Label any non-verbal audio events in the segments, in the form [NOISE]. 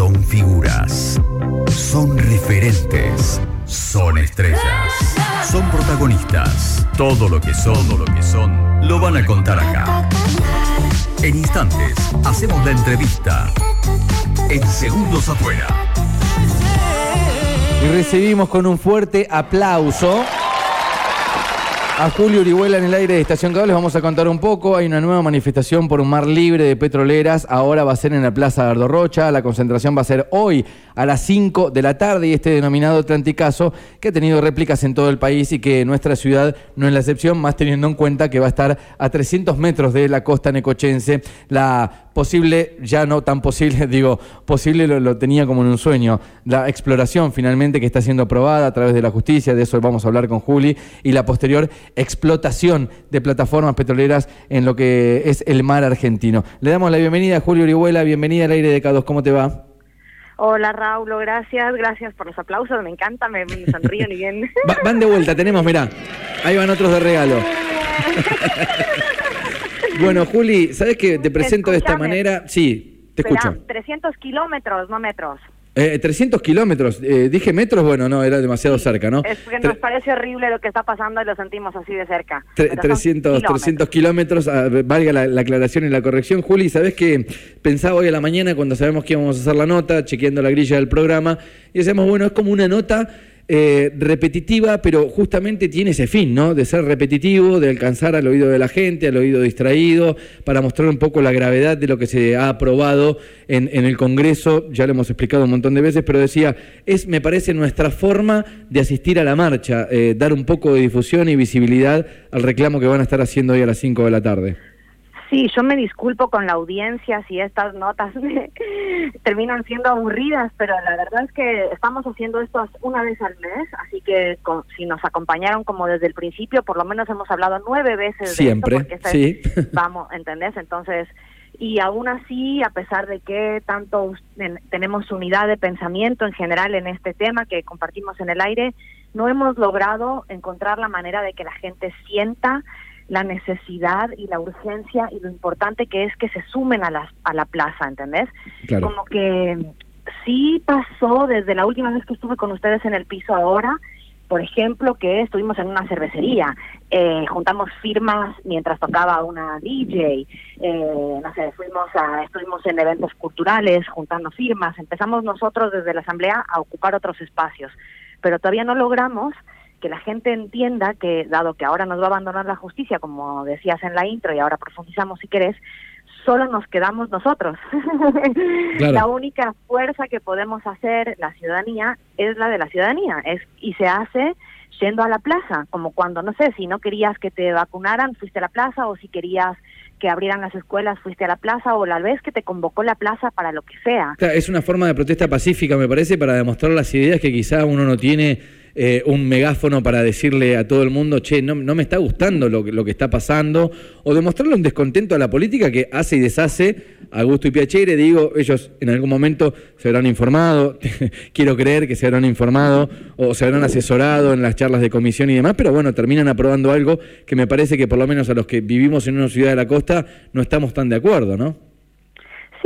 Son figuras. Son referentes. Son estrellas. Son protagonistas. Todo lo que son, lo que son, lo van a contar acá. En instantes, hacemos la entrevista. En segundos afuera. Y recibimos con un fuerte aplauso a Julio Orihuela en el aire de Estación Cable. Les vamos a contar un poco. Hay una nueva manifestación por un mar libre de petroleras. Ahora va a ser en la Plaza Gardo Rocha. La concentración va a ser hoy a las 5 de la tarde y este denominado Atlanticazo que ha tenido réplicas en todo el país y que nuestra ciudad no es la excepción, más teniendo en cuenta que va a estar a 300 metros de la costa necochense. La posible, ya no tan posible, [LAUGHS] digo, posible lo, tenía como en un sueño. La exploración finalmente que está siendo aprobada a través de la justicia, de eso vamos a hablar con Juli, y la posterior explotación de plataformas petroleras en lo que es el mar argentino. Le damos la bienvenida a Julio Orihuela, bienvenida al aire de K2, ¿cómo te va? Hola Raúl, gracias, gracias por los aplausos, me encanta, me, sonrío ni bien. van de vuelta, tenemos, mirá, ahí van otros de regalo. [LAUGHS] bueno, Juli, ¿sabes que te presento de esta manera? Sí, te escucho. 300 kilómetros, no metros. Eh, 300 kilómetros, eh, dije metros, bueno, no, era demasiado cerca, ¿no? Es que nos parece horrible lo que está pasando y lo sentimos así de cerca. 300, 300 kilómetros, ah, valga la, aclaración y la corrección. Juli, ¿sabes qué? Pensaba hoy a la mañana cuando sabemos que íbamos a hacer la nota, chequeando la grilla del programa, y decíamos, bueno, es como una nota eh, repetitiva, pero justamente tiene ese fin, ¿no? De ser repetitivo, de alcanzar al oído de la gente, al oído distraído, para mostrar un poco la gravedad de lo que se ha aprobado en, el Congreso. Ya lo hemos explicado un montón de veces, pero decía, es, me parece, nuestra forma de asistir a la marcha, eh, dar un poco de difusión y visibilidad al reclamo que van a estar haciendo hoy a las 5 de la tarde. Sí, yo me disculpo con la audiencia si estas notas [LAUGHS] terminan siendo aburridas, pero la verdad es que estamos haciendo esto una vez al mes, así que si nos acompañaron como desde el principio, por lo menos hemos hablado nueve veces. Siempre, de esto sí. [LAUGHS] vamos, ¿entendés? Entonces, y aún así, a pesar de que tanto tenemos unidad de pensamiento en general en este tema que compartimos en el aire, no hemos logrado encontrar la manera de que la gente sienta la necesidad y la urgencia y lo importante que es que se sumen a la, a la plaza, ¿entendés? Como que sí pasó desde la última vez que estuve con ustedes en el piso ahora, por ejemplo, que estuvimos en una cervecería, eh, juntamos firmas mientras tocaba una DJ, eh, no sé, fuimos a, estuvimos en eventos culturales juntando firmas, empezamos nosotros desde la asamblea a ocupar otros espacios, pero todavía no logramos que la gente entienda que, dado que ahora nos va a abandonar la justicia, como decías en la intro, y ahora profundizamos si querés, solo nos quedamos nosotros. [LAUGHS] La única fuerza que podemos hacer la ciudadanía es la de la ciudadanía, es y se hace yendo a la plaza, como cuando, no sé, si no querías que te vacunaran, fuiste a la plaza, o si querías que abrieran las escuelas, fuiste a la plaza, o la vez que te convocó la plaza para lo que sea. es una forma de protesta pacífica, me parece, para demostrar las ideas que quizá uno no tiene eh, un megáfono para decirle a todo el mundo, che, no, me está gustando lo, lo, que está pasando, o demostrarle un descontento a la política que hace y deshace a gusto y piacere. Digo, ellos en algún momento se habrán informado, [LAUGHS] quiero creer que se habrán informado, o se habrán asesorado en las charlas de comisión y demás, pero bueno, terminan aprobando algo que me parece que por lo menos a los que vivimos en una ciudad de la costa no estamos tan de acuerdo, ¿no?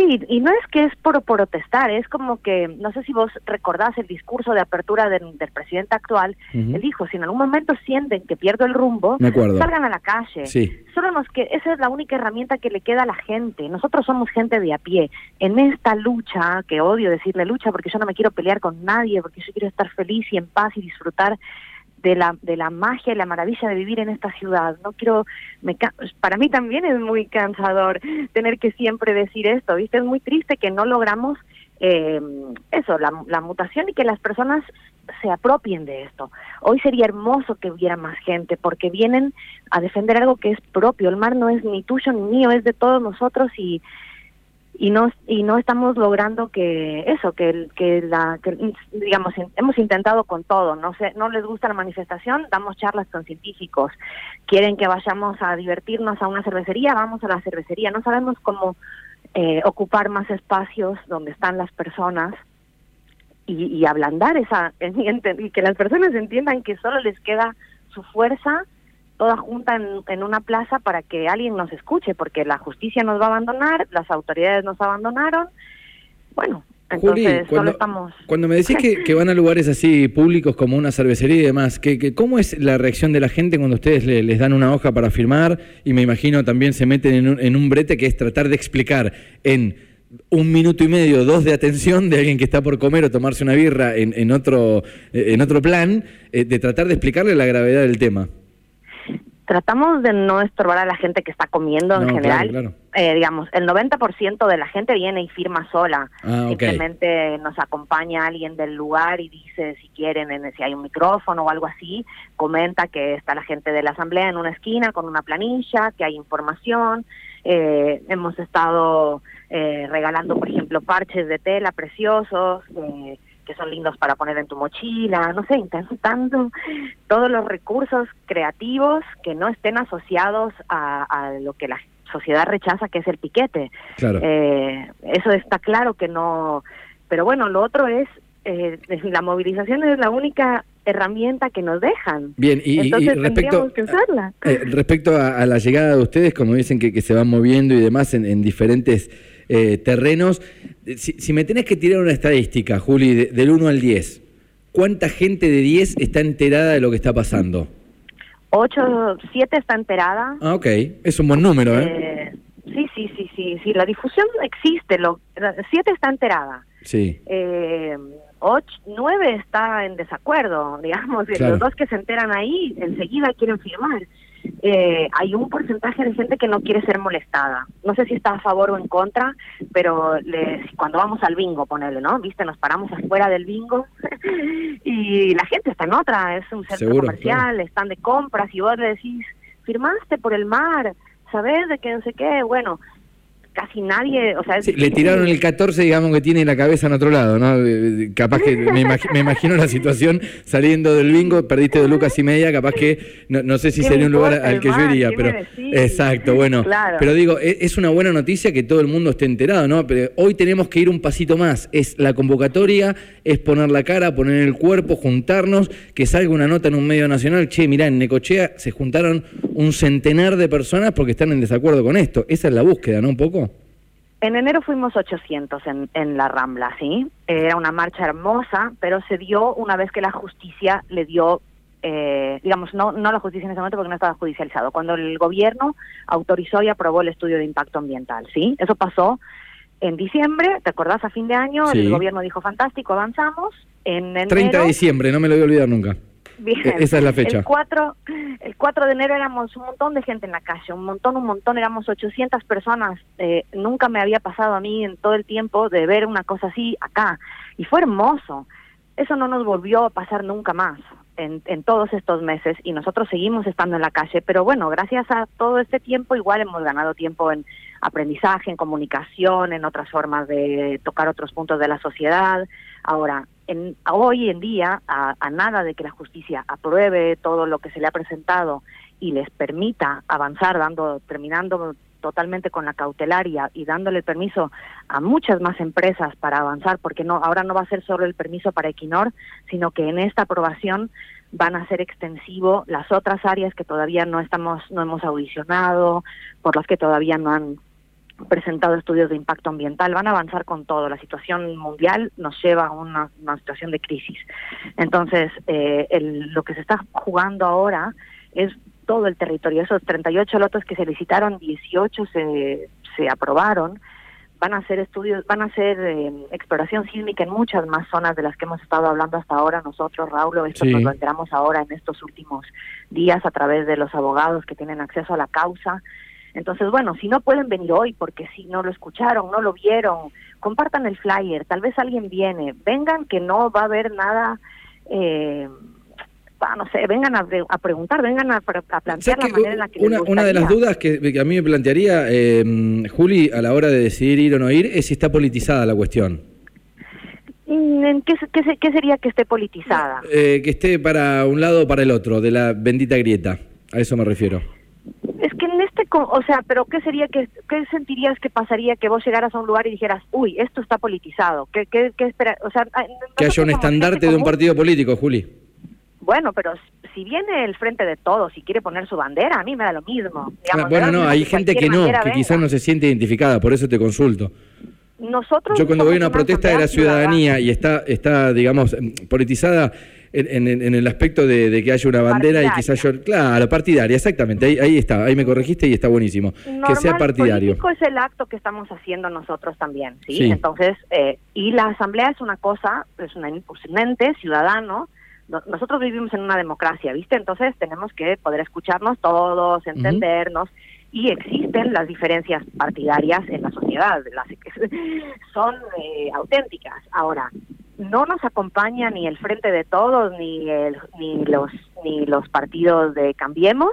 Sí, y no es que es por protestar, es como que, no sé si vos recordás el discurso de apertura del, presidente actual, él dijo, si en algún momento sienten que pierdo el rumbo, salgan a la calle. Solo nos que esa es la única herramienta que le queda a la gente. Nosotros somos gente de a pie. En esta lucha, que odio decirle lucha porque yo no me quiero pelear con nadie, porque yo quiero estar feliz y en paz y disfrutar de la, de la magia y la maravilla de vivir en esta ciudad. No quiero, me, para mí también es muy cansador tener que siempre decir esto, ¿viste? Es muy triste que no logramos eh, eso, la, la mutación y que las personas se apropien de esto. Hoy sería hermoso que hubiera más gente porque vienen a defender algo que es propio. El mar no es ni tuyo ni mío, es de todos nosotros y y no y no estamos logrando que eso que que la digamos hemos intentado con todo no sé no les gusta la manifestación damos charlas con científicos. Quieren que vayamos a divertirnos a una cervecería vamos a la cervecería. No sabemos cómo eh, ocupar más espacios donde están las personas y, y ablandar esa [LAUGHS] y que las personas entiendan que solo les queda su fuerza toda junta en, una plaza para que alguien nos escuche, porque la justicia nos va a abandonar, las autoridades nos abandonaron. Bueno, Entonces, cuando, estamos... cuando me decís que, van a lugares así públicos como una cervecería y demás, que, ¿cómo es la reacción de la gente cuando ustedes les dan una hoja para firmar y me imagino también se meten en un, en un brete que es tratar de explicar en un minuto y medio, dos de atención de alguien que está por comer o tomarse una birra en, en otro, en otro plan, eh, de tratar de explicarle la gravedad del tema? Tratamos de no estorbar a la gente que está comiendo en general. Eh, digamos, el 90% de la gente viene y firma sola. Ah, Simplemente nos acompaña alguien del lugar y dice si quieren, si hay un micrófono o algo así, comenta que está la gente de la asamblea en una esquina con una planilla, que hay información. Eh, hemos estado eh, regalando, por ejemplo, parches de tela preciosos. Eh, que son lindos para poner en tu mochila, no sé, intentando todos los recursos creativos que no estén asociados a, lo que la sociedad rechaza, que es el piquete. Claro. Eh, eso está claro que no, pero bueno, lo otro es, eh, la movilización es la única herramienta que nos dejan. Bien, y, respecto, eh, respecto a, la llegada de ustedes, como dicen que, que se van moviendo y demás en, en diferentes eh, terrenos. Si, me tenés que tirar una estadística, Juli, del 1 al 10, ¿cuánta gente de 10 está enterada de lo que está pasando? 8, 7 está enterada. Ah, ok, es un buen número, ¿eh? ¿eh? sí, sí, sí, sí, sí, la difusión existe, lo, 7 está enterada. Sí. Eh, 8, 9 está en desacuerdo, [LAUGHS] digamos, los dos que se enteran ahí enseguida quieren firmar eh, hay un porcentaje de gente que no quiere ser molestada. No sé si está a favor o en contra, pero cuando vamos al bingo, ponele, ¿no? Viste, nos paramos afuera del bingo [LAUGHS] y la gente está en otra, es un centro comercial, están de compras y vos le decís, firmaste por el mar, ¿sabes de qué no sé qué? Bueno, casi nadie, o sea... le tiraron el 14, digamos, que tiene la cabeza en otro lado, ¿no? Eh, capaz que me, imagino la situación saliendo del bingo, perdiste dos lucas y media, capaz que, no, sé si sería un lugar al que yo iría, pero... Exacto, bueno. Pero digo, e, es una buena noticia que todo el mundo esté enterado, ¿no? Pero hoy tenemos que ir un pasito más. Es la convocatoria, es poner la cara, poner el cuerpo, juntarnos, que salga una nota en un medio nacional, che, mirá, en Necochea se juntaron un centenar de personas porque están en desacuerdo con esto. Esa es la búsqueda, ¿no? Un poco. En enero fuimos 800 en, en la Rambla, ¿sí? Era una marcha hermosa, pero se dio una vez que la justicia le dio, eh, digamos, no, no la justicia en ese momento porque no estaba judicializado, cuando el gobierno autorizó y aprobó el estudio de impacto ambiental, ¿sí? Eso pasó en diciembre, ¿te acordás? A fin de año, el gobierno dijo, fantástico, avanzamos. En enero, 30 de diciembre, no me lo voy a olvidar nunca. Bien. E-, esa es la fecha. El 4, el 4 de enero éramos un montón de gente en la calle, un montón, un montón, éramos 800 personas. Eh, nunca me había pasado a mí en todo el tiempo de ver una cosa así acá. Y fue hermoso. Eso no nos volvió a pasar nunca más en, en todos estos meses y nosotros seguimos estando en la calle. Pero bueno, gracias a todo este tiempo igual hemos ganado tiempo en aprendizaje, en comunicación, en otras formas de tocar otros puntos de la sociedad. Ahora, en, hoy en día, a, nada de que la justicia apruebe todo lo que se le ha presentado y les permita avanzar, dando, terminando totalmente con la cautelaria y dándole el permiso a muchas más empresas para avanzar, porque no ahora no va a ser solo el permiso para Equinor, sino que en esta aprobación van a ser extensivo las otras áreas que todavía no estamos no hemos audicionado, por las que todavía no han presentado estudios de impacto ambiental, van a avanzar con todo. La situación mundial nos lleva a una, situación de crisis. Entonces, eh, lo que se está jugando ahora es todo el territorio. Esos 38 lotes que se licitaron, 18 se, se aprobaron. Van a hacer estudios, van a hacer eh, exploración sísmica en muchas más zonas de las que hemos estado hablando hasta ahora nosotros, Raúl. Esto nos lo enteramos ahora en estos últimos días a través de los abogados que tienen acceso a la causa. Entonces, bueno, si no pueden venir hoy porque si no lo escucharon, no lo vieron, compartan el flyer, tal vez alguien viene, vengan que no va a haber nada, eh, no sé, vengan a, preguntar, vengan a, plantear la manera en la que una, una de las dudas que, a mí me plantearía, eh, Juli, a la hora de decidir ir o no ir, es si está politizada la cuestión. Mm, ¿Qué, qué, qué sería que esté politizada? Eh, que esté para un lado o para el otro, de la bendita grieta. A eso me refiero. Es que en este, o sea, pero ¿qué sería, que, qué sentirías que pasaría que vos llegaras a un lugar y dijeras, uy, esto está politizado? ¿Qué, qué, qué espera? O sea, que haya un estandarte de un partido político, Juli. Bueno, pero si viene el frente de todos y quiere poner su bandera, a mí me da lo mismo. Ah, bueno, no, hay gente que no, que quizás no se siente identificada, por eso te consulto. nosotros... Yo cuando voy a una protesta de la ciudadanía y está, está digamos, politizada en, el aspecto de, que haya una bandera y quizás yo... Claro, partidaria, exactamente, ahí, ahí está, ahí me corregiste y está buenísimo. que sea partidario. es el acto que estamos haciendo nosotros también, ¿sí? Entonces, eh, y la asamblea es una cosa, es un ente ciudadano, nosotros vivimos en una democracia, ¿viste? Entonces tenemos que poder escucharnos todos, entendernos y existen las diferencias partidarias en la sociedad, las [LAUGHS] son eh, auténticas. Ahora, no nos acompaña ni el Frente de Todos ni el, ni los ni los partidos de Cambiemos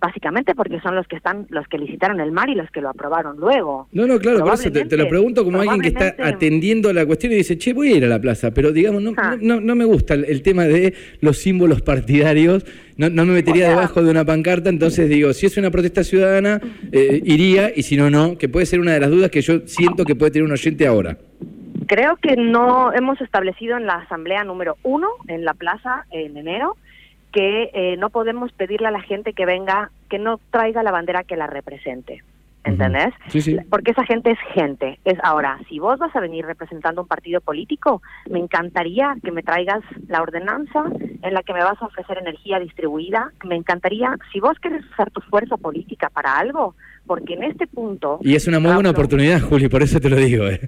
básicamente porque son los que están los que licitaron el mar y los que lo aprobaron luego. No, no, claro, por eso te, lo pregunto como alguien que está atendiendo la cuestión y dice, che, voy a ir a la plaza, pero digamos, no, ah. no, no, me gusta el, tema de los símbolos partidarios, no, no me metería debajo de una pancarta, entonces digo, si es una protesta ciudadana, eh, iría, y si no, no, que puede ser una de las dudas que yo siento que puede tener un oyente ahora. Creo que no hemos establecido en la asamblea número uno, en la plaza, en enero, que eh, no podemos pedirle a la gente que venga, que no traiga la bandera que la represente. ¿Entendés? Sí, sí. Porque esa gente es gente. Es ahora, si vos vas a venir representando un partido político, me encantaría que me traigas la ordenanza en la que me vas a ofrecer energía distribuida. Me encantaría, si vos quieres usar tu fuerza política para algo, porque en este punto... Y es una muy buena oportunidad, Juli, por eso te lo digo. Eh.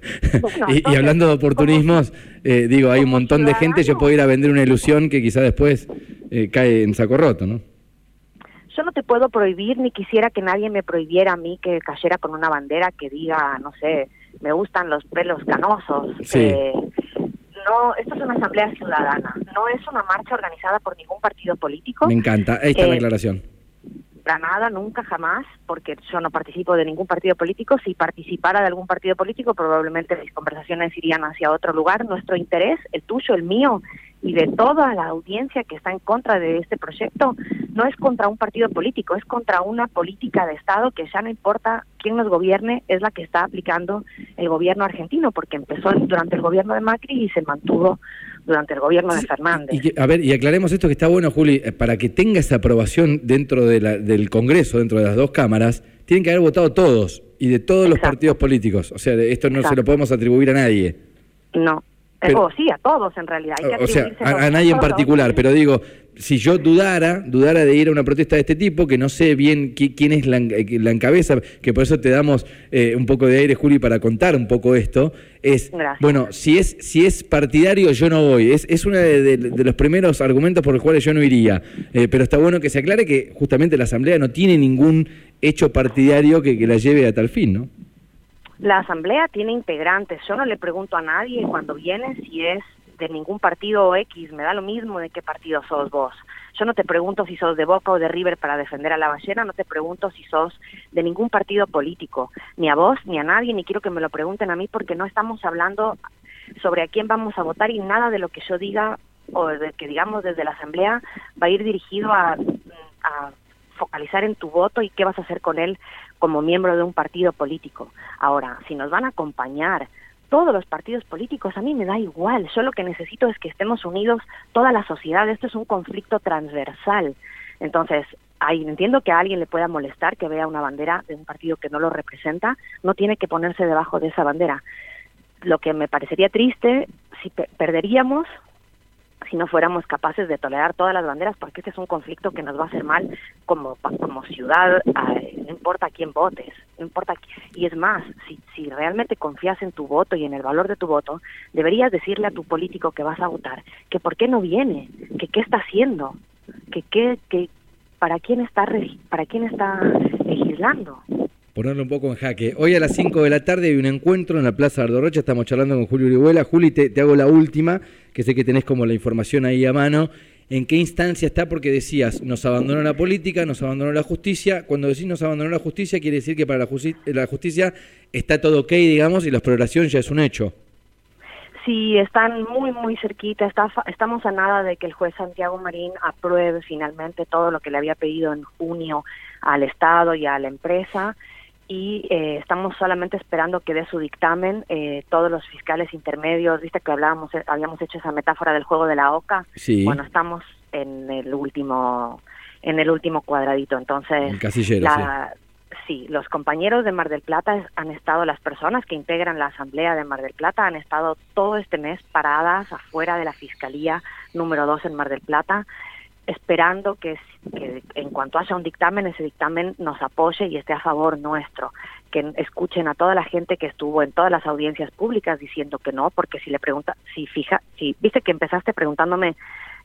[LAUGHS] y, hablando de oportunismos, eh, digo, hay un montón de gente, yo puedo ir a vender una ilusión que quizá después eh, cae en saco roto, ¿no? Yo no te puedo prohibir, ni quisiera que nadie me prohibiera a mí que cayera con una bandera que diga, no sé, me gustan los pelos canosos. Eh, no, esto es una asamblea ciudadana, no es una marcha organizada por ningún partido político. Me encanta, ahí está la aclaración nada, nunca, jamás, porque yo no participo de ningún partido político. Si participara de algún partido político, probablemente mis conversaciones irían hacia otro lugar. Nuestro interés, el tuyo, el mío y de toda la audiencia que está en contra de este proyecto, no es contra un partido político, es contra una política de Estado que ya no importa quién nos gobierne, es la que está aplicando el gobierno argentino, porque empezó durante el gobierno de Macri y se mantuvo durante el gobierno de Fernández. Y, a ver, y aclaremos esto que está bueno, Juli, eh, para que tenga esa aprobación dentro de la, del Congreso, dentro de las dos cámaras, tienen que haber votado todos y de todos los partidos políticos. O sea, esto no se lo podemos atribuir a nadie. No, o sí, a todos en realidad. o sea, a, nadie en particular, pero digo, si yo dudara, dudara de ir a una protesta de este tipo, que no sé bien quién es la, eh, la, encabeza, que por eso te damos eh, un poco de aire, Juli, para contar un poco esto, es, bueno, si es, si es partidario, yo no voy. Es, es uno de, los primeros argumentos por los cuales yo no iría. Eh, pero está bueno que se aclare que justamente la Asamblea no tiene ningún hecho partidario que, que la lleve a tal fin, ¿no? La asamblea tiene integrantes. Yo no le pregunto a nadie cuando viene si es de ningún partido X, me da lo mismo de qué partido sos vos. Yo no te pregunto si sos de Boca o de River para defender a la ballena, no te pregunto si sos de ningún partido político, ni a vos, ni a nadie, ni quiero que me lo pregunten a mí porque no estamos hablando sobre a quién vamos a votar y nada de lo que yo diga o de que digamos desde la asamblea va a ir dirigido a, a focalizar en tu voto y qué vas a hacer con él como miembro de un partido político. Ahora, si nos van a acompañar todos los partidos políticos, a mí me da igual. Yo lo que necesito es que estemos unidos toda la sociedad. Esto es un conflicto transversal. Entonces, ahí entiendo que a alguien le pueda molestar que vea una bandera de un partido que no lo representa, no tiene que ponerse debajo de esa bandera. Lo que me parecería triste, si perderíamos si no fuéramos capaces de tolerar todas las banderas, porque este es un conflicto que nos va a hacer mal como, como ciudad, no importa quién votes, no importa. Y es más, si, si realmente confías en tu voto y en el valor de tu voto, deberías decirle a tu político que vas a votar que por qué no viene, que qué está haciendo, que qué, que para quién está para quién está legislando ponerlo un poco en jaque. Hoy a las 5 de la tarde hay un encuentro en la Plaza Ardorocha, estamos charlando con Julio Uribuela. Juli, te, hago la última, que sé que tenés como la información ahí a mano. ¿En qué instancia está? Porque decías, nos abandonó la política, nos abandonó la justicia. Cuando decís nos abandonó la justicia, quiere decir que para la, la justicia está todo ok, digamos, y la exploración ya es un hecho. Sí, están muy, muy cerquita. Está, estamos a nada de que el juez Santiago Marín apruebe finalmente todo lo que le había pedido en junio al Estado y a la empresa y eh, estamos solamente esperando que dé su dictamen eh, todos los fiscales intermedios, viste que hablábamos, eh, habíamos hecho esa metáfora del juego de la oca, sí. bueno, estamos en el último en el último cuadradito, entonces el casillero, la, sí, los compañeros de Mar del Plata han estado, las personas que integran la Asamblea de Mar del Plata han estado todo este mes paradas afuera de la Fiscalía número 2 en Mar del Plata, esperando que, en cuanto haya un dictamen, ese dictamen nos apoye y esté a favor nuestro, que escuchen a toda la gente que estuvo en todas las audiencias públicas diciendo que no, porque si le pregunta, si fija, si viste que empezaste preguntándome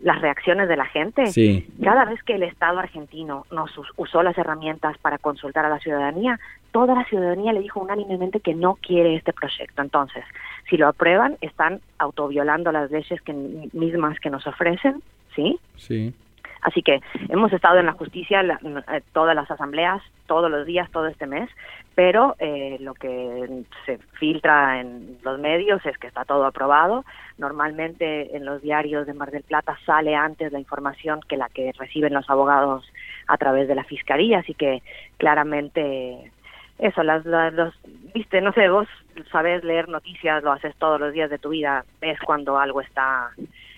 las reacciones de la gente. Sí. Cada vez que el Estado argentino nos usó las herramientas para consultar a la ciudadanía, toda la ciudadanía le dijo unánimemente que no quiere este proyecto. Entonces, si lo aprueban, están autoviolando las leyes que, mismas que nos ofrecen, ¿sí? Sí. Así que hemos estado en la justicia eh, todas las asambleas, todos los días, todo este mes, pero eh, lo que se filtra en los medios es que está todo aprobado. Normalmente en los diarios de Mar del Plata sale antes la información que la que reciben los abogados a través de la fiscalía, así que claramente eso, las, los, viste, no sé, vos sabés leer noticias, lo haces todos los días de tu vida, ves cuando algo está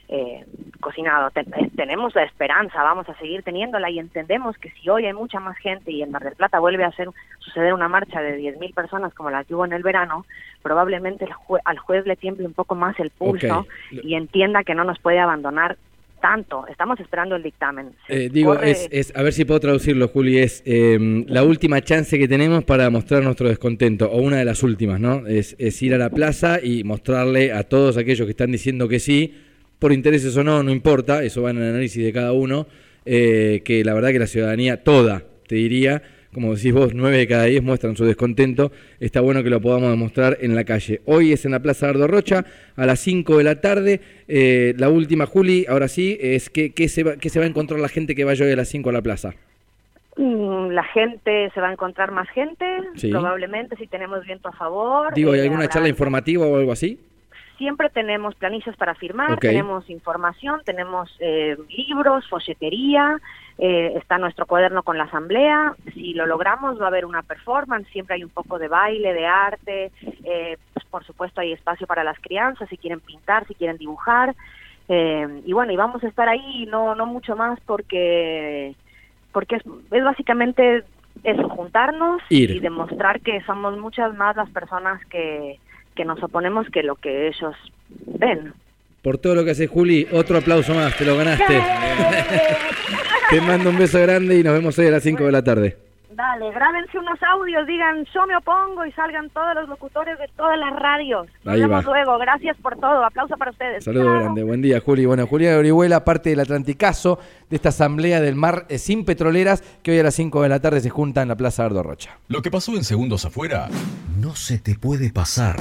eh, cocinado. Eh, tenemos la esperanza, vamos a seguir teniéndola y entendemos que si hoy hay mucha más gente y en Mar del Plata vuelve a hacer, suceder una marcha de 10.000 personas como la que hubo en el verano, probablemente al juez le tiemble un poco más el pulso y entienda que no nos puede abandonar tanto. Estamos esperando el dictamen. Eh, digo, es, a ver si puedo traducirlo, Juli, es em, la última chance que tenemos para mostrar nuestro descontento, o una de las últimas, ¿no? Es, es ir a la plaza y mostrarle a todos aquellos que están diciendo que sí, por intereses o no, no importa, eso va en el análisis de cada uno, eh, que la verdad que la ciudadanía toda, te diría, como decís vos, nueve de cada diez muestran su descontento, está bueno que lo podamos demostrar en la calle. Hoy es en la Plaza Ardo Rocha, a las 5 de la tarde, eh, la última, Juli, ahora sí, es que, ¿qué se, va, que se va a encontrar la gente que vaya hoy a las 5 a la plaza? Mm, la gente, se va a encontrar más gente, probablemente si tenemos viento a favor. Digo, ¿hay eh, alguna charla informativa o algo así? Siempre tenemos planillas para firmar, tenemos información, tenemos eh, libros, folletería, eh, está nuestro cuaderno con la asamblea. Si lo logramos va a haber una performance, siempre hay un poco de baile, de arte, eh, pues, por supuesto hay espacio para las crianzas, si quieren pintar, si quieren dibujar. y bueno, y vamos a estar ahí, no, no mucho más porque, porque es, es básicamente eso, juntarnos y demostrar que somos muchas más las personas que que nos oponemos que lo que ellos ven. Por todo lo que hace Juli, otro aplauso más, te lo ganaste. [LAUGHS] te mando un beso grande y nos vemos hoy a las 5 de la tarde. Dale, grábense unos audios, digan yo me opongo y salgan todos los locutores de todas las radios. Nos vemos luego, gracias por todo, aplauso para ustedes. Saludos grande, buen día Juli. Bueno, Julián Orihuela, parte del Atlanticazo de esta asamblea del mar eh, sin petroleras que hoy a las 5 de la tarde se junta en la Plaza Ardo Rocha. Lo que pasó en segundos afuera no se te puede pasar.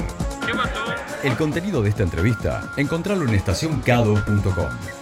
¿Qué pasó? El contenido de esta entrevista, encontrarlo en estacioncado.com.